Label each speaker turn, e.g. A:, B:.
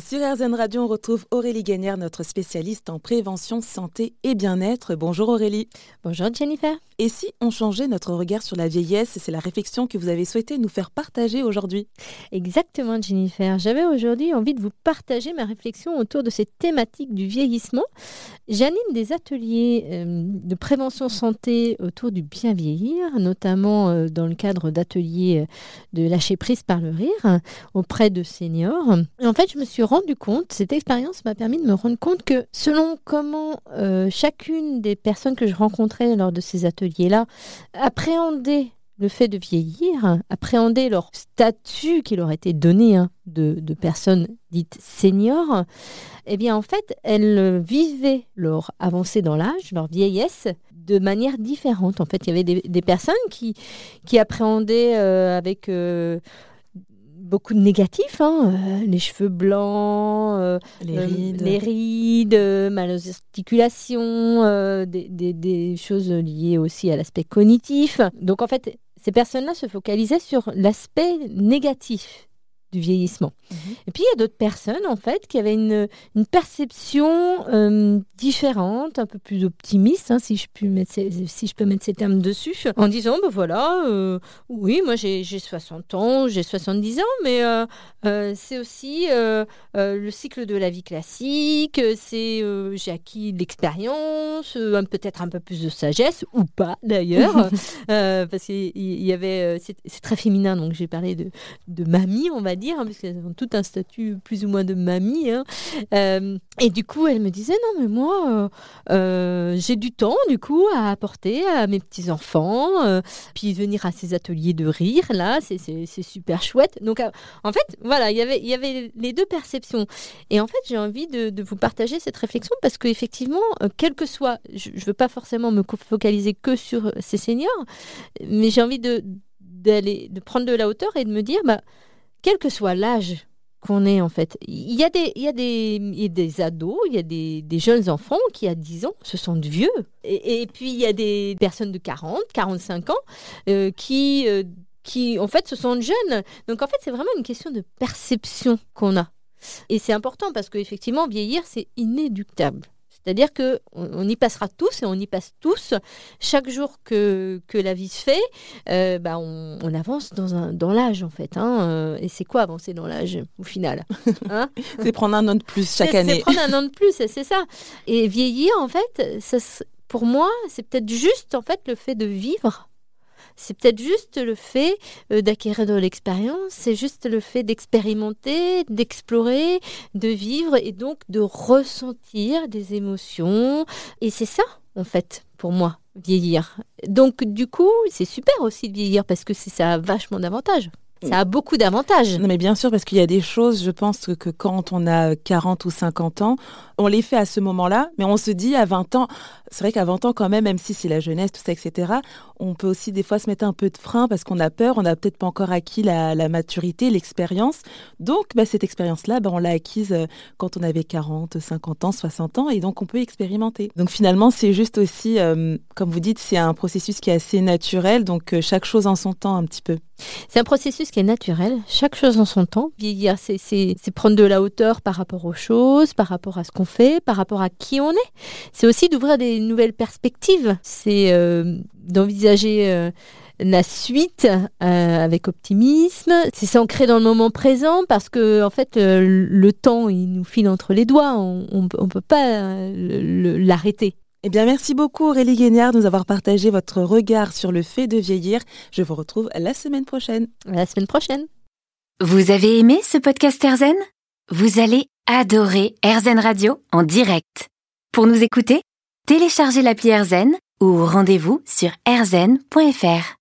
A: Sur RZN Radio, on retrouve Aurélie Gagnère, notre spécialiste en prévention, santé et bien-être. Bonjour Aurélie.
B: Bonjour Jennifer.
A: Et si on changeait notre regard sur la vieillesse C'est la réflexion que vous avez souhaité nous faire partager aujourd'hui.
B: Exactement Jennifer. J'avais aujourd'hui envie de vous partager ma réflexion autour de cette thématique du vieillissement. J'anime des ateliers euh, de prévention santé autour du bien vieillir, notamment euh, dans le cadre d'ateliers euh, de lâcher prise par le rire auprès de seniors. Et en fait, je me suis rendu compte, cette expérience m'a permis de me rendre compte que selon comment chacune des personnes que je rencontrais lors de ces ateliers là appréhender le fait de vieillir, appréhender leur statut qui leur était donné hein, de, de, personnes dites seniors, eh bien en fait, elles vivaient leur avancée dans l'âge, leur vieillesse, de manière différente. En fait, il y avait des, personnes qui, qui appréhendaient euh, avec... Euh, beaucoup de négatifs, hein, euh, les cheveux blancs, euh,
A: les euh, rides,
B: les rides mal aux articulations, des, des, choses liées aussi à l'aspect cognitif. Donc en fait, ces personnes-là se focalisaient sur l'aspect négatif du vieillissement. Mhm. Et puis il y a d'autres personnes en fait qui avaient une, une perception euh, différente, un peu plus optimiste, hein, si, je peux mettre ces, si je peux mettre ces termes dessus, en disant ben voilà, euh, oui, moi j'ai 60 ans, j'ai 70 ans, mais euh, c'est aussi le cycle de la vie classique, c'est j'ai acquis de l'expérience, peut-être un peu plus de sagesse ou pas d'ailleurs, parce qu'il y avait c'est très féminin donc j'ai parlé de, de mamie on va dire Hein, parce qu'elles ont tout un statut plus ou moins de mamie. Hein. Euh, et du coup, elle me disait, non, mais moi, euh, euh, j'ai du temps, du coup, à apporter à mes petits-enfants, puis venir à ces ateliers de rire, là, c'est super chouette. Donc, en fait, voilà, y il y avait les deux perceptions. Et en fait, j'ai envie de, de, vous partager cette réflexion parce qu'effectivement, quel que soit, je ne veux pas forcément me focaliser que sur ces seniors, mais j'ai envie de d'aller de prendre de la hauteur et de me dire bah quel que soit l'âge qu'on est en fait. Il y a des, il y a des, il y a des ados, il y a des, jeunes enfants qui à 10 ans se sentent vieux. Et, et, puis il y a des personnes de 40, 45 ans euh, qui, euh, qui en fait se sentent jeunes. Donc en fait c'est vraiment une question de perception qu'on a. Et c'est important parce qu'effectivement vieillir c'est inéductable. C'est-à-dire que on, y passera tous et on y passe tous. Chaque jour que, que la vie se fait, euh, bah on, avance dans, un, dans l'âge en fait. Hein, et c'est quoi avancer dans l'âge au final
A: hein? C'est prendre un an de plus chaque année.
B: C'est prendre un an de plus, c'est ça. Et vieillir en fait, ça, pour moi, c'est peut-être juste en fait le fait de vivre c'est peut-être juste le fait euh, d'acquérir de l'expérience, c'est juste le fait d'expérimenter, d'explorer, de vivre et donc de ressentir des émotions. Et c'est ça, en fait, pour moi, vieillir. Donc, du coup, c'est super aussi de vieillir parce que ça a vachement d'avantages. Ça a beaucoup d'avantages.
A: Non, mais bien sûr, parce qu'il y a des choses, je pense que, quand on a 40 ou 50 ans, on les fait à ce moment-là, mais on se dit à 20 ans, c'est vrai qu'à 20 ans quand même, même si c'est la jeunesse, tout ça, etc., on peut aussi des fois se mettre un peu de frein parce qu'on a peur, on n'a peut-être pas encore acquis la, maturité, l'expérience. Donc, bah, cette expérience-là, bah, on l'a acquise euh, quand on avait 40, 50 ans, 60 ans, et donc on peut expérimenter. Donc finalement, c'est juste aussi, euh, comme vous dites, c'est un processus qui est assez naturel, donc euh, chaque chose en son temps un petit peu.
B: C'est un processus qui est naturel, chaque chose en son temps. Vieillir, c'est prendre de la hauteur par rapport aux choses, par rapport à ce qu'on fait, par rapport à qui on est. C'est aussi d'ouvrir des nouvelles perspectives. C'est euh, d'envisager euh, la suite euh, avec optimisme. C'est s'ancrer dans le moment présent parce que en fait le temps il nous file entre les doigts. On ne peut pas l'arrêter.
A: Eh bien, merci beaucoup Aurélie Guignard de nous avoir partagé votre regard sur le fait de vieillir. Je vous retrouve la semaine prochaine.
B: La semaine prochaine.
C: Vous avez aimé ce podcast Erzen? Vous allez adorer Erzen Radio en direct. Pour nous écouter, téléchargez l'appli Erzen ou rendez-vous sur erzen.fr.